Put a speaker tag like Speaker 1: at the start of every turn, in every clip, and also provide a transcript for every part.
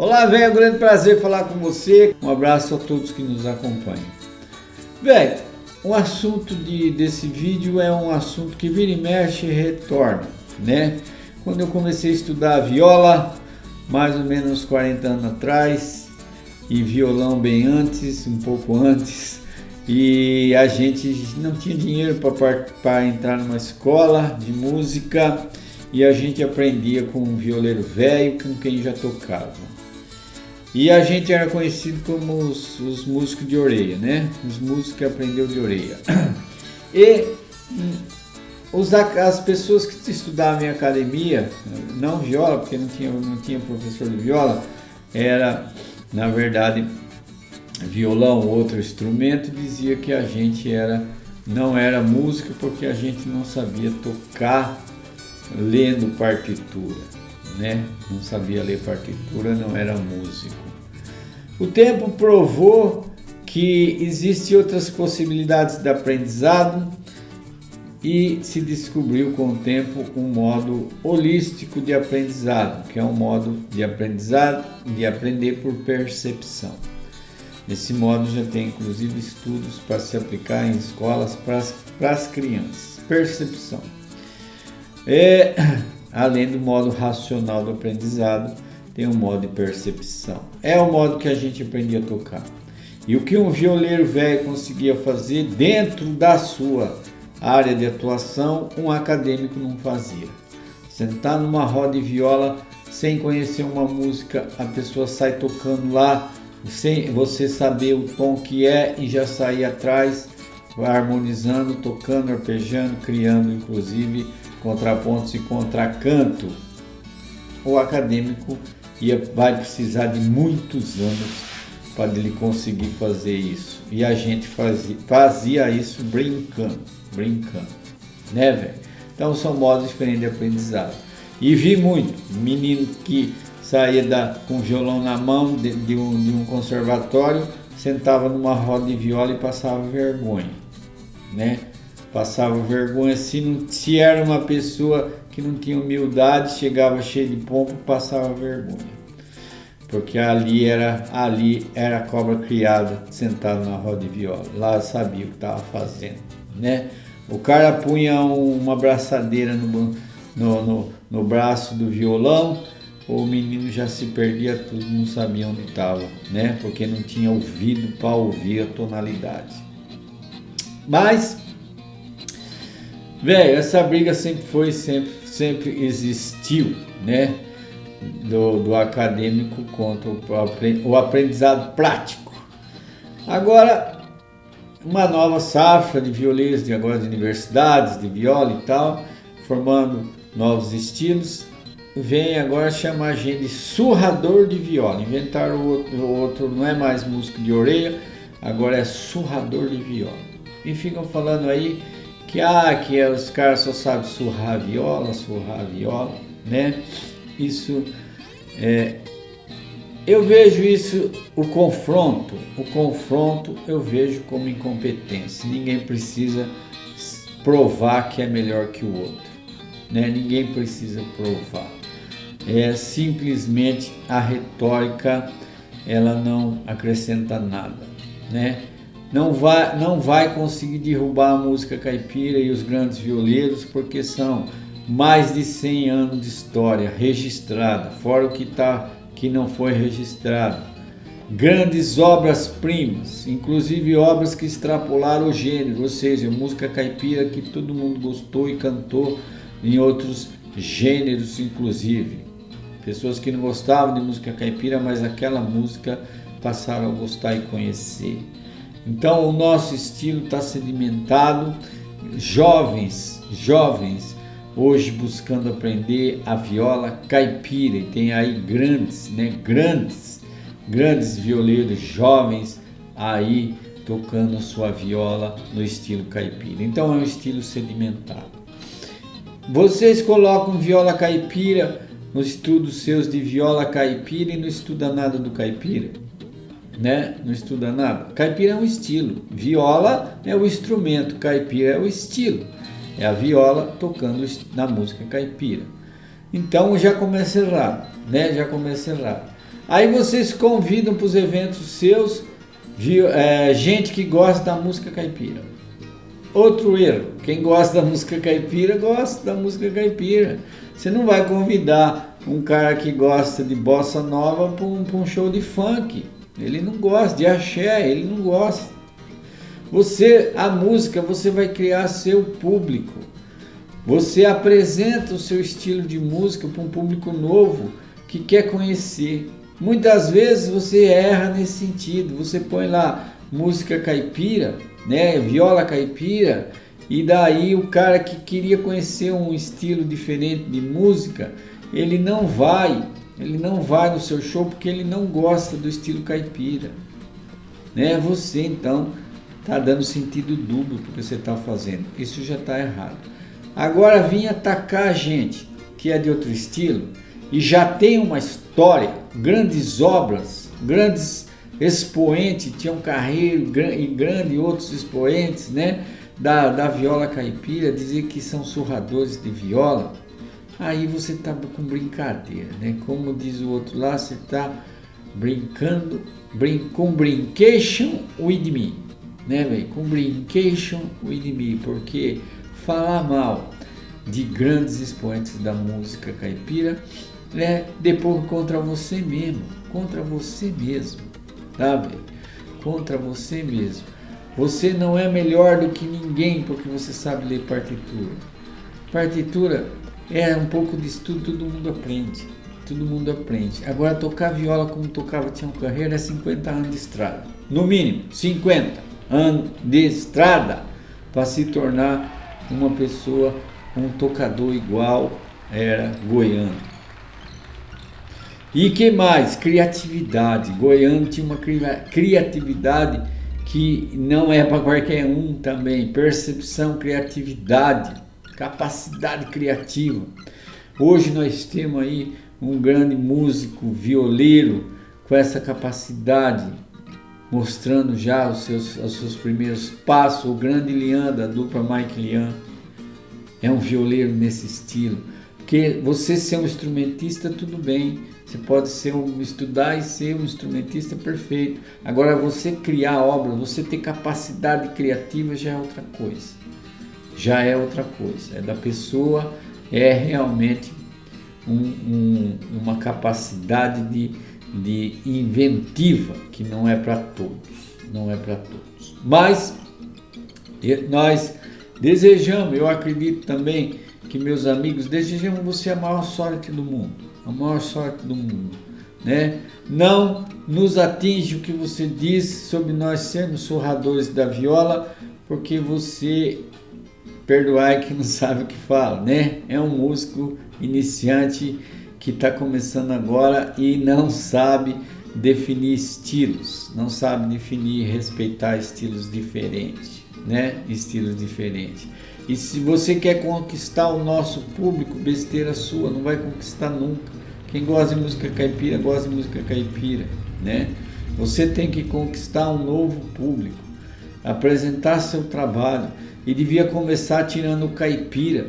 Speaker 1: Olá, velho, é um grande prazer falar com você. Um abraço a todos que nos acompanham. Velho, o assunto de, desse vídeo é um assunto que vira e mexe e retorna, né? Quando eu comecei a estudar viola, mais ou menos 40 anos atrás, e violão bem antes, um pouco antes, e a gente não tinha dinheiro para entrar numa escola de música e a gente aprendia com um violeiro velho com quem já tocava. E a gente era conhecido como os, os músicos de orelha, né? Os músicos que aprendeu de orelha. E os, as pessoas que estudavam em academia, não viola, porque não tinha, não tinha professor de viola, era, na verdade, violão, outro instrumento, dizia que a gente era, não era música porque a gente não sabia tocar lendo partitura né? Não sabia ler partitura, não era músico. O tempo provou que existem outras possibilidades de aprendizado e se descobriu com o tempo um modo holístico de aprendizado, que é um modo de aprendizado, de aprender por percepção. Esse modo já tem inclusive estudos para se aplicar em escolas para as, para as crianças. Percepção. É, Além do modo racional do aprendizado, tem o modo de percepção. É o modo que a gente aprendia a tocar. E o que um violeiro velho conseguia fazer dentro da sua área de atuação, um acadêmico não fazia. Sentar numa roda de viola sem conhecer uma música, a pessoa sai tocando lá, sem você saber o tom que é e já sair atrás, harmonizando, tocando, arpejando, criando inclusive contrapontos e contracanto, o acadêmico ia, vai precisar de muitos anos para ele conseguir fazer isso. E a gente fazia, fazia isso brincando, brincando, né, velho? Então são modos diferentes de aprendizado. E vi muito menino que saía da, com violão na mão de, de, um, de um conservatório, sentava numa roda de viola e passava vergonha, né? Passava vergonha. Se, não, se era uma pessoa que não tinha humildade, chegava cheio de pompa, passava vergonha. Porque ali era ali era a cobra criada sentada na roda de viola. Lá sabia o que estava fazendo, né? O cara punha uma braçadeira no, no, no, no braço do violão, o menino já se perdia tudo, não sabia onde estava, né? Porque não tinha ouvido para ouvir a tonalidade. Mas Velho, essa briga sempre foi, sempre, sempre existiu, né? Do, do acadêmico contra o, o aprendizado prático. Agora, uma nova safra de violeiros de agora de universidades, de viola e tal, formando novos estilos, vem agora chamar a gente de surrador de viola. Inventaram o outro, o outro, não é mais músico de orelha, agora é surrador de viola. E ficam falando aí que ah, que os caras só sabem surrar viola, surrar viola, né? Isso é, eu vejo isso, o confronto, o confronto eu vejo como incompetência. Ninguém precisa provar que é melhor que o outro, né? Ninguém precisa provar. É simplesmente a retórica, ela não acrescenta nada, né? Não vai, não vai conseguir derrubar a música caipira e os grandes violeiros, porque são mais de 100 anos de história registrada, fora o que, tá, que não foi registrado. Grandes obras-primas, inclusive obras que extrapolaram o gênero, ou seja, música caipira que todo mundo gostou e cantou em outros gêneros, inclusive. Pessoas que não gostavam de música caipira, mas aquela música passaram a gostar e conhecer. Então o nosso estilo está sedimentado, jovens, jovens, hoje buscando aprender a viola caipira e tem aí grandes, né, grandes, grandes violeiros jovens aí tocando a sua viola no estilo caipira. Então é um estilo sedimentado. Vocês colocam viola caipira nos estudos seus de viola caipira e não estuda nada do caipira? Né? Não estuda nada. Caipira é um estilo. Viola é o instrumento, caipira é o estilo. É a viola tocando na música caipira. Então já começa errado, né? Já começa errado. Aí vocês convidam para os eventos seus é, gente que gosta da música caipira. Outro erro, quem gosta da música caipira gosta da música caipira. Você não vai convidar um cara que gosta de bossa nova para um, um show de funk. Ele não gosta de axé, ele não gosta. Você, a música, você vai criar seu público. Você apresenta o seu estilo de música para um público novo que quer conhecer. Muitas vezes você erra nesse sentido. Você põe lá música caipira, né, viola caipira, e daí o cara que queria conhecer um estilo diferente de música, ele não vai, ele não vai no seu show porque ele não gosta do estilo caipira. Né? Você então está dando sentido duplo porque você está fazendo. Isso já está errado. Agora vim atacar a gente que é de outro estilo e já tem uma história, grandes obras, grandes expoentes, Tião Carreiro e grande outros expoentes, né? Da, da viola caipira, dizer que são surradores de viola, aí você está com brincadeira, né? Como diz o outro lá, você está brincando brin com brincation with me, né, velho? Com brincation with me, porque falar mal de grandes expoentes da música caipira é depois contra você mesmo, contra você mesmo, tá, velho? Contra você mesmo. Você não é melhor do que ninguém porque você sabe ler partitura. Partitura é um pouco de estudo, todo mundo aprende. Todo mundo aprende. Agora, tocar viola como tocava Tião Carreira é 50 anos de estrada. No mínimo, 50 anos de estrada para se tornar uma pessoa, um tocador igual era Goiano. E que mais? Criatividade. Goiano tinha uma criatividade que não é para qualquer um também. Percepção, criatividade, capacidade criativa. Hoje nós temos aí um grande músico, violeiro, com essa capacidade, mostrando já os seus, os seus primeiros passos. O grande Lian, da dupla Mike Lian, é um violeiro nesse estilo. Porque você ser um instrumentista, tudo bem, você pode ser um, estudar e ser um instrumentista perfeito. Agora, você criar obra, você ter capacidade criativa já é outra coisa. Já é outra coisa. É da pessoa, é realmente um, um, uma capacidade de, de inventiva que não é para todos. Não é para todos. Mas nós desejamos, eu acredito também que meus amigos desejamos você a maior sorte do mundo a maior sorte do mundo. Né? Não nos atinge o que você diz sobre nós sermos surradores da viola, porque você, perdoai que não sabe o que fala, né? É um músico iniciante que está começando agora e não sabe definir estilos, não sabe definir respeitar estilos diferentes, né? Estilos diferentes. E se você quer conquistar o nosso público, besteira sua, não vai conquistar nunca. Quem gosta de música caipira, gosta de música caipira, né? Você tem que conquistar um novo público, apresentar seu trabalho e devia começar tirando o caipira,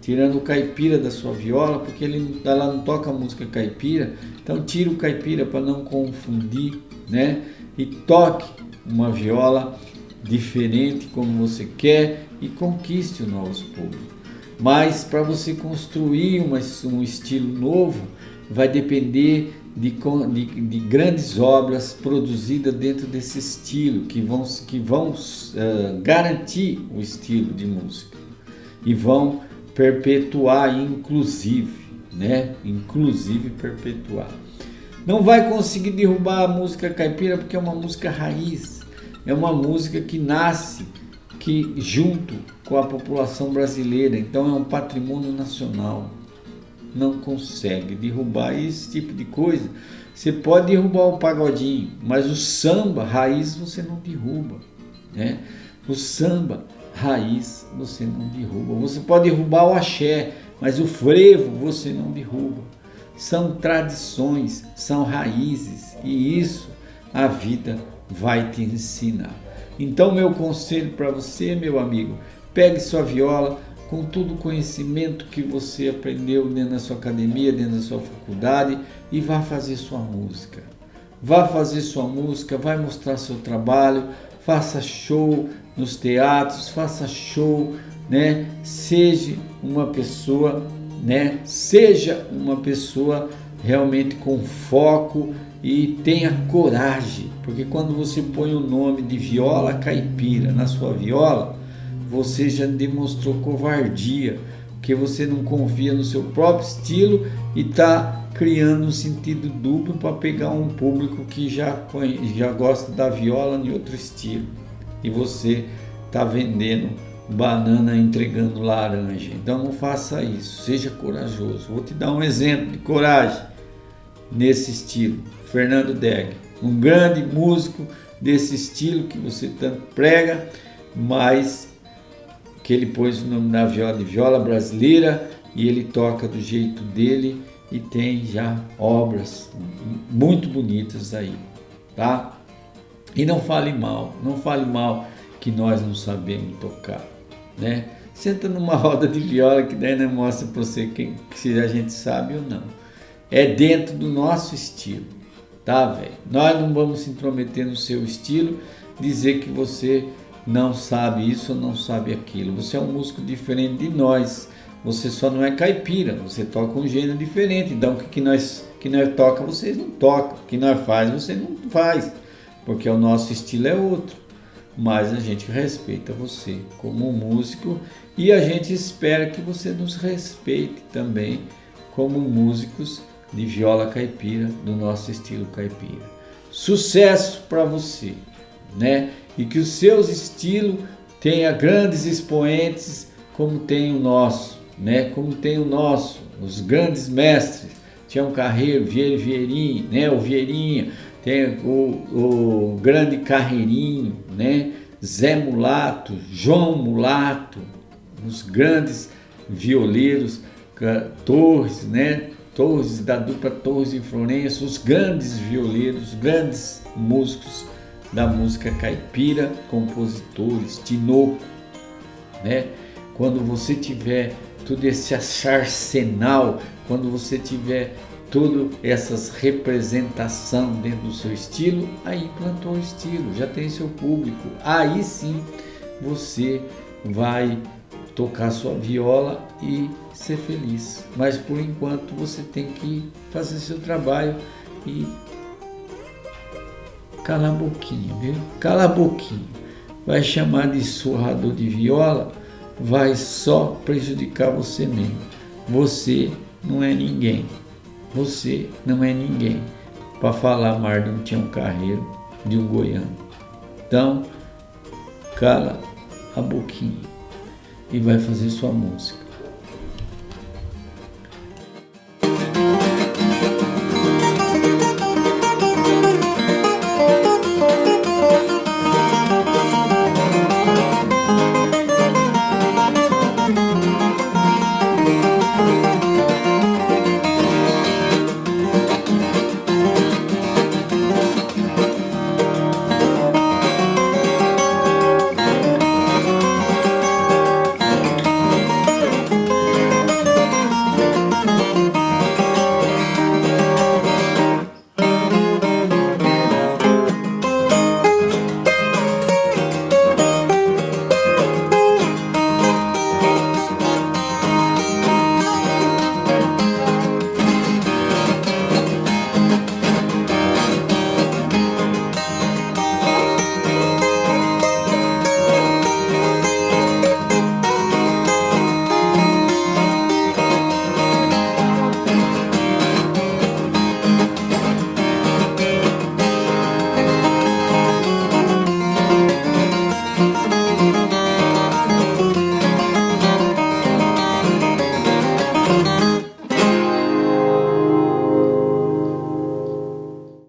Speaker 1: tirando o caipira da sua viola, porque ele, ela não toca música caipira, então tira o caipira para não confundir, né? E toque uma viola diferente como você quer e conquiste o nosso público. Mas para você construir uma, um estilo novo, vai depender de, de, de, grandes obras produzidas dentro desse estilo, que vão, que vão uh, garantir o estilo de música e vão perpetuar, inclusive, né? Inclusive perpetuar. Não vai conseguir derrubar a música caipira porque é uma música raiz, é uma música que nasce que junto com a população brasileira, então é um patrimônio nacional. Não consegue derrubar esse tipo de coisa. Você pode derrubar o pagodinho, mas o samba raiz você não derruba, né? O samba raiz você não derruba. Você pode derrubar o axé, mas o frevo você não derruba. São tradições, são raízes e isso a vida vai te ensinar. Então, meu conselho para você, meu amigo, pegue sua viola, com todo o conhecimento que você aprendeu dentro da sua academia, dentro da sua faculdade e vá fazer sua música. Vá fazer sua música, vai mostrar seu trabalho, faça show nos teatros, faça show, né? Seja uma pessoa, né? Seja uma pessoa realmente com foco e tenha coragem, porque quando você põe o nome de viola caipira na sua viola, você já demonstrou covardia, porque você não confia no seu próprio estilo e está criando um sentido duplo para pegar um público que já, já gosta da viola em outro estilo. E você está vendendo banana entregando laranja. Então não faça isso, seja corajoso. Vou te dar um exemplo de coragem nesse estilo. Fernando Deg, um grande músico desse estilo que você tanto prega, mas que ele pôs o nome da viola de viola brasileira e ele toca do jeito dele e tem já obras muito bonitas aí, tá? E não fale mal, não fale mal que nós não sabemos tocar, né? Senta numa roda de viola que daí não mostra para você quem, se a gente sabe ou não. É dentro do nosso estilo, tá, velho? Nós não vamos se intrometer no seu estilo, dizer que você não sabe isso não sabe aquilo. Você é um músico diferente de nós. Você só não é caipira, você toca um gênero diferente. Então o que nós que nós toca, vocês não tocam. O que nós faz, você não faz. Porque o nosso estilo é outro. Mas a gente respeita você como músico e a gente espera que você nos respeite também como músicos de viola caipira do nosso estilo caipira. Sucesso para você, né? E que os seus estilos tenha grandes expoentes como tem o nosso, né? Como tem o nosso, os grandes mestres, Tião Carreiro, Vieira Vieirinho, né? O Vieirinha, tem o, o grande Carreirinho, né? Zé Mulato, João Mulato, os grandes violeiros, Torres, né? Torres da dupla Torres e Florença, os grandes violeiros, grandes músicos da música caipira, compositores, tinoco, né? Quando você tiver todo esse arsenal, quando você tiver todas essas representação dentro do seu estilo, aí plantou o estilo, já tem seu público. Aí sim você vai tocar sua viola e ser feliz. Mas por enquanto você tem que fazer seu trabalho e cala a boquinha, viu? Cala a boquinha. Vai chamar de surrador de viola, vai só prejudicar você mesmo. Você não é ninguém. Você não é ninguém para falar mais de um Tião Carreiro, de um goiano. Então, cala a boquinha e vai fazer sua música.